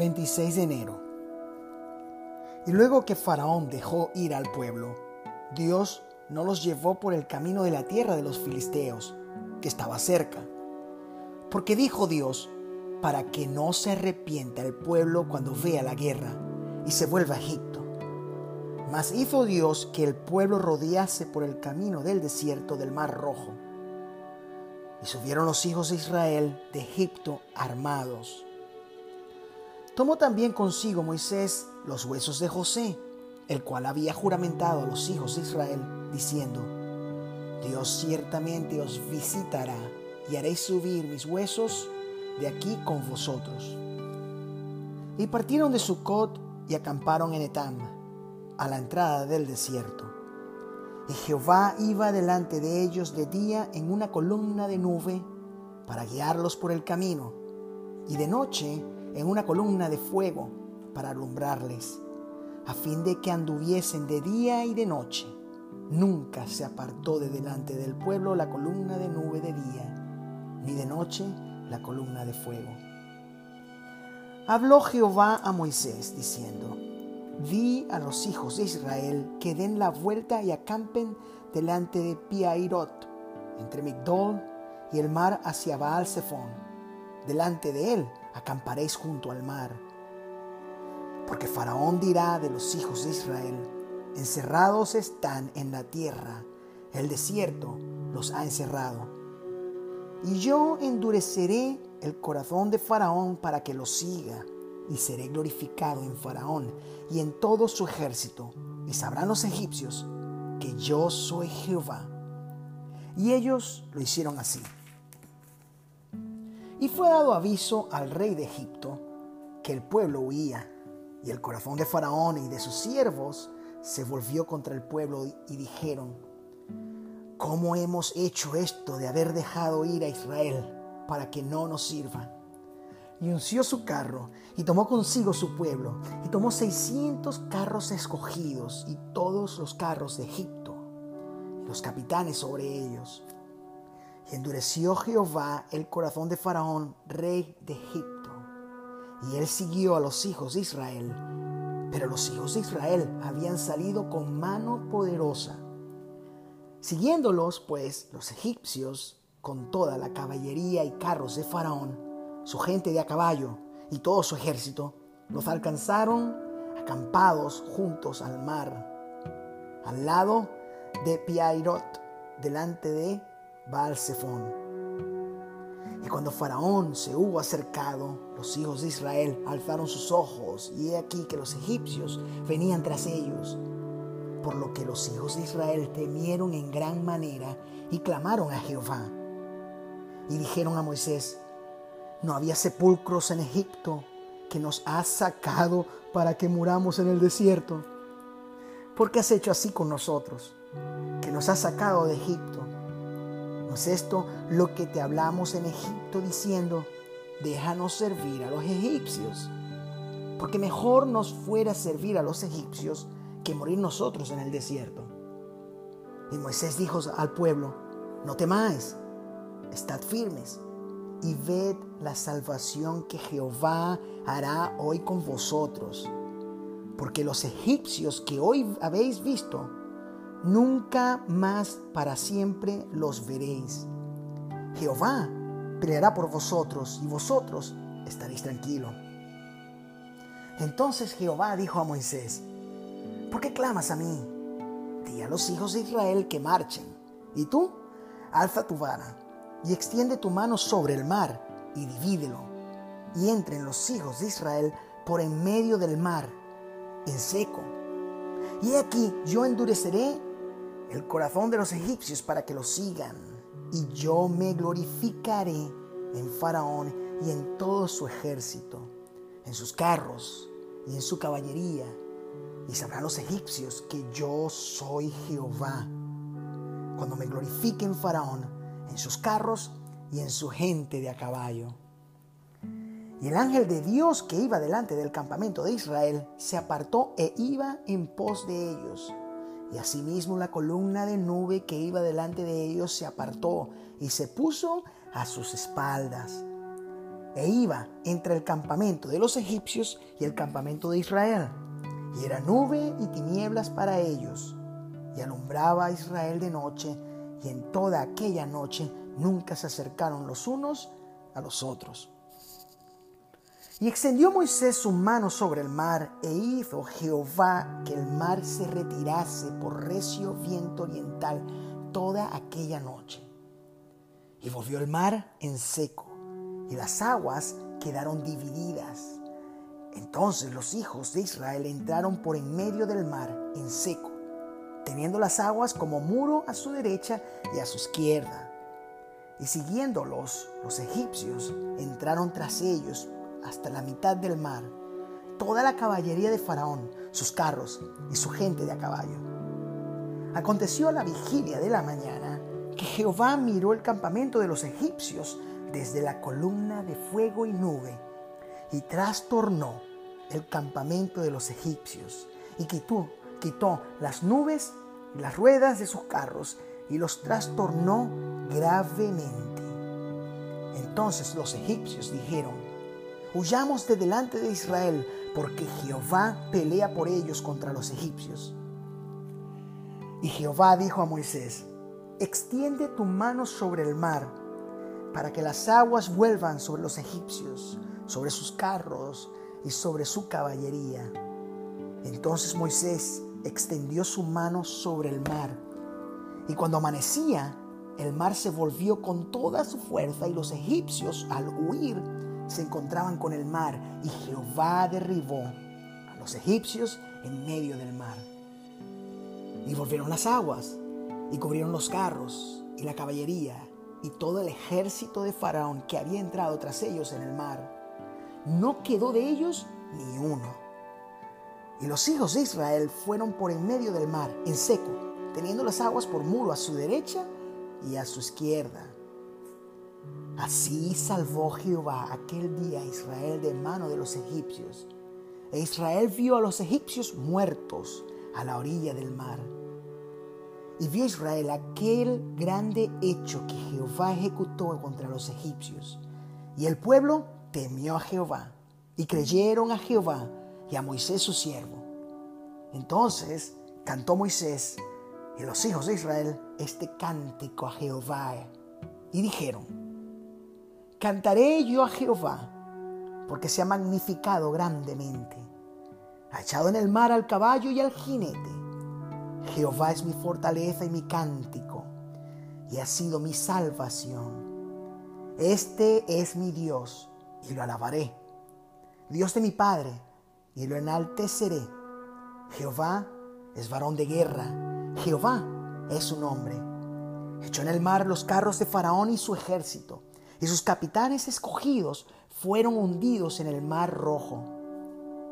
26 de enero. Y luego que Faraón dejó ir al pueblo, Dios no los llevó por el camino de la tierra de los filisteos, que estaba cerca. Porque dijo Dios, para que no se arrepienta el pueblo cuando vea la guerra y se vuelva a Egipto. Mas hizo Dios que el pueblo rodease por el camino del desierto del Mar Rojo. Y subieron los hijos de Israel de Egipto armados. Tomó también consigo Moisés los huesos de José, el cual había juramentado a los hijos de Israel, diciendo, Dios ciertamente os visitará y haré subir mis huesos de aquí con vosotros. Y partieron de Sucot y acamparon en Etam, a la entrada del desierto. Y Jehová iba delante de ellos de día en una columna de nube para guiarlos por el camino, y de noche en una columna de fuego para alumbrarles, a fin de que anduviesen de día y de noche. Nunca se apartó de delante del pueblo la columna de nube de día, ni de noche la columna de fuego. Habló Jehová a Moisés diciendo, Di a los hijos de Israel que den la vuelta y acampen delante de Piairot, entre Migdol y el mar hacia Baal Zephon. Delante de él acamparéis junto al mar. Porque Faraón dirá de los hijos de Israel, encerrados están en la tierra, el desierto los ha encerrado y yo endureceré el corazón de Faraón para que lo siga, y seré glorificado en Faraón y en todo su ejército, y sabrán los egipcios que yo soy Jehová. Y ellos lo hicieron así. Y fue dado aviso al rey de Egipto que el pueblo huía, y el corazón de Faraón y de sus siervos se volvió contra el pueblo y dijeron, ¿Cómo hemos hecho esto de haber dejado ir a Israel para que no nos sirva? Y unció su carro y tomó consigo su pueblo y tomó seiscientos carros escogidos y todos los carros de Egipto y los capitanes sobre ellos. Endureció Jehová el corazón de Faraón, rey de Egipto. Y él siguió a los hijos de Israel. Pero los hijos de Israel habían salido con mano poderosa Siguiéndolos, pues, los egipcios, con toda la caballería y carros de Faraón, su gente de a caballo y todo su ejército, los alcanzaron acampados juntos al mar, al lado de Piairot, delante de Y cuando Faraón se hubo acercado, los hijos de Israel alzaron sus ojos, y he aquí que los egipcios venían tras ellos por lo que los hijos de Israel temieron en gran manera y clamaron a Jehová. Y dijeron a Moisés, ¿no había sepulcros en Egipto que nos has sacado para que muramos en el desierto? ¿Por qué has hecho así con nosotros, que nos has sacado de Egipto? ¿No es esto lo que te hablamos en Egipto diciendo, déjanos servir a los egipcios? Porque mejor nos fuera servir a los egipcios que morir nosotros en el desierto. Y Moisés dijo al pueblo, no temáis, estad firmes y ved la salvación que Jehová hará hoy con vosotros. Porque los egipcios que hoy habéis visto, nunca más para siempre los veréis. Jehová peleará por vosotros y vosotros estaréis tranquilos. Entonces Jehová dijo a Moisés, ¿Por qué clamas a mí? Di a los hijos de Israel que marchen. Y tú, alza tu vara y extiende tu mano sobre el mar y divídelo. Y entren los hijos de Israel por en medio del mar, en seco. Y aquí yo endureceré el corazón de los egipcios para que los sigan. Y yo me glorificaré en Faraón y en todo su ejército, en sus carros y en su caballería y sabrán los egipcios que yo soy Jehová. Cuando me glorifiquen Faraón en sus carros y en su gente de a caballo. Y el ángel de Dios que iba delante del campamento de Israel se apartó e iba en pos de ellos. Y asimismo la columna de nube que iba delante de ellos se apartó y se puso a sus espaldas. e iba entre el campamento de los egipcios y el campamento de Israel. Y era nube y tinieblas para ellos, y alumbraba a Israel de noche, y en toda aquella noche nunca se acercaron los unos a los otros. Y extendió Moisés su mano sobre el mar, e hizo Jehová que el mar se retirase por recio viento oriental toda aquella noche. Y volvió el mar en seco, y las aguas quedaron divididas. Entonces los hijos de Israel entraron por en medio del mar en seco, teniendo las aguas como muro a su derecha y a su izquierda. Y siguiéndolos, los egipcios entraron tras ellos hasta la mitad del mar, toda la caballería de Faraón, sus carros y su gente de a caballo. Aconteció a la vigilia de la mañana que Jehová miró el campamento de los egipcios desde la columna de fuego y nube y trastornó el campamento de los egipcios y quitó, quitó las nubes y las ruedas de sus carros y los trastornó gravemente. Entonces los egipcios dijeron, huyamos de delante de Israel, porque Jehová pelea por ellos contra los egipcios. Y Jehová dijo a Moisés, extiende tu mano sobre el mar, para que las aguas vuelvan sobre los egipcios, sobre sus carros y sobre su caballería. Entonces Moisés extendió su mano sobre el mar, y cuando amanecía, el mar se volvió con toda su fuerza y los egipcios al huir se encontraban con el mar y Jehová derribó a los egipcios en medio del mar. Y volvieron las aguas y cubrieron los carros y la caballería y todo el ejército de Faraón que había entrado tras ellos en el mar. No quedó de ellos ni uno. Y los hijos de Israel fueron por en medio del mar, en seco, teniendo las aguas por muro a su derecha y a su izquierda. Así salvó Jehová aquel día a Israel de mano de los egipcios. E Israel vio a los egipcios muertos a la orilla del mar. Y vio Israel aquel grande hecho que Jehová ejecutó contra los egipcios. Y el pueblo temió a Jehová y creyeron a Jehová y a Moisés su siervo. Entonces cantó Moisés y los hijos de Israel este cántico a Jehová y dijeron, cantaré yo a Jehová porque se ha magnificado grandemente, ha echado en el mar al caballo y al jinete. Jehová es mi fortaleza y mi cántico y ha sido mi salvación. Este es mi Dios y lo alabaré. Dios de mi Padre y lo enalteceré. Jehová es varón de guerra Jehová es su nombre. Echó en el mar los carros de Faraón y su ejército, y sus capitanes escogidos fueron hundidos en el mar rojo.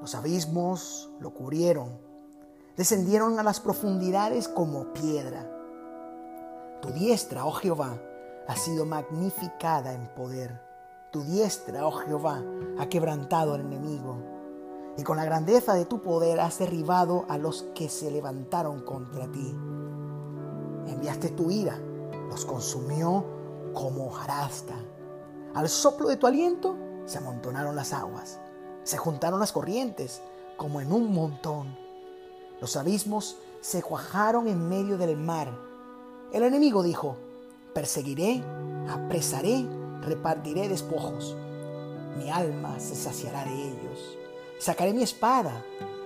Los abismos lo cubrieron, descendieron a las profundidades como piedra. Tu diestra, oh Jehová, ha sido magnificada en poder. Tu diestra, oh Jehová, ha quebrantado al enemigo y con la grandeza de tu poder has derribado a los que se levantaron contra ti. Enviaste tu ira, los consumió como hojarasca. Al soplo de tu aliento se amontonaron las aguas, se juntaron las corrientes como en un montón. Los abismos se cuajaron en medio del mar. El enemigo dijo, perseguiré, apresaré, repartiré despojos. Mi alma se saciará de ellos. Sacaré mi espada,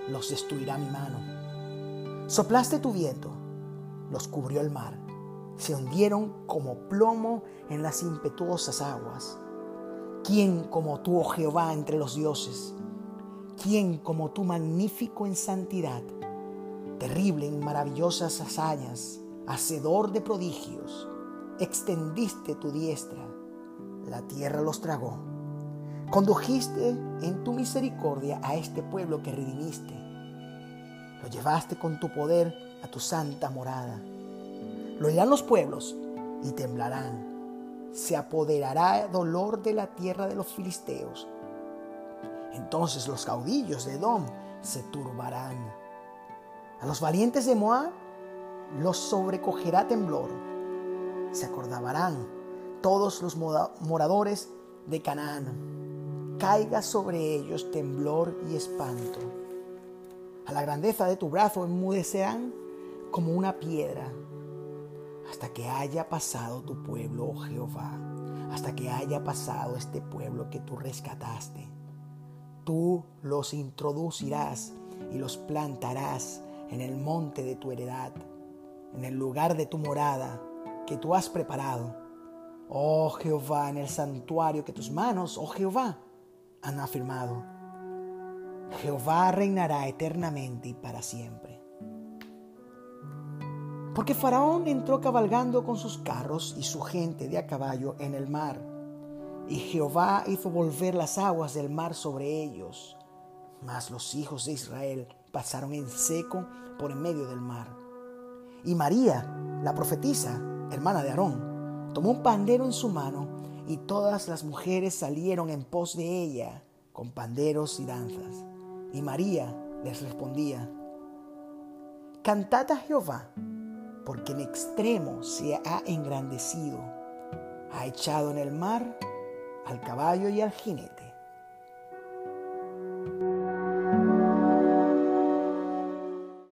los destruirá mi mano. Soplaste tu viento, los cubrió el mar. Se hundieron como plomo en las impetuosas aguas. ¿Quién como tú, oh Jehová, entre los dioses? ¿Quién como tú, magnífico en santidad, terrible en maravillosas hazañas, hacedor de prodigios? Extendiste tu diestra, la tierra los tragó Condujiste en tu misericordia a este pueblo que redimiste. Lo llevaste con tu poder a tu santa morada. Lo oirán los pueblos y temblarán. Se apoderará dolor de la tierra de los filisteos. Entonces los caudillos de Edom se turbarán. A los valientes de Moab los sobrecogerá temblor. Se acordabarán todos los moradores de Canaán, caiga sobre ellos temblor y espanto. A la grandeza de tu brazo enmudecerán como una piedra, hasta que haya pasado tu pueblo, oh Jehová, hasta que haya pasado este pueblo que tú rescataste. Tú los introducirás y los plantarás en el monte de tu heredad, en el lugar de tu morada que tú has preparado. Oh Jehová, en el santuario que tus manos, oh Jehová, han afirmado. Jehová reinará eternamente y para siempre. Porque Faraón entró cabalgando con sus carros y su gente de a caballo en el mar. Y Jehová hizo volver las aguas del mar sobre ellos. Mas los hijos de Israel pasaron en seco por en medio del mar. Y María, la profetisa, hermana de Aarón, tomó un pandero en su mano y todas las mujeres salieron en pos de ella con panderos y danzas. Y María les respondía, Cantad a Jehová, porque en extremo se ha engrandecido, ha echado en el mar al caballo y al jinete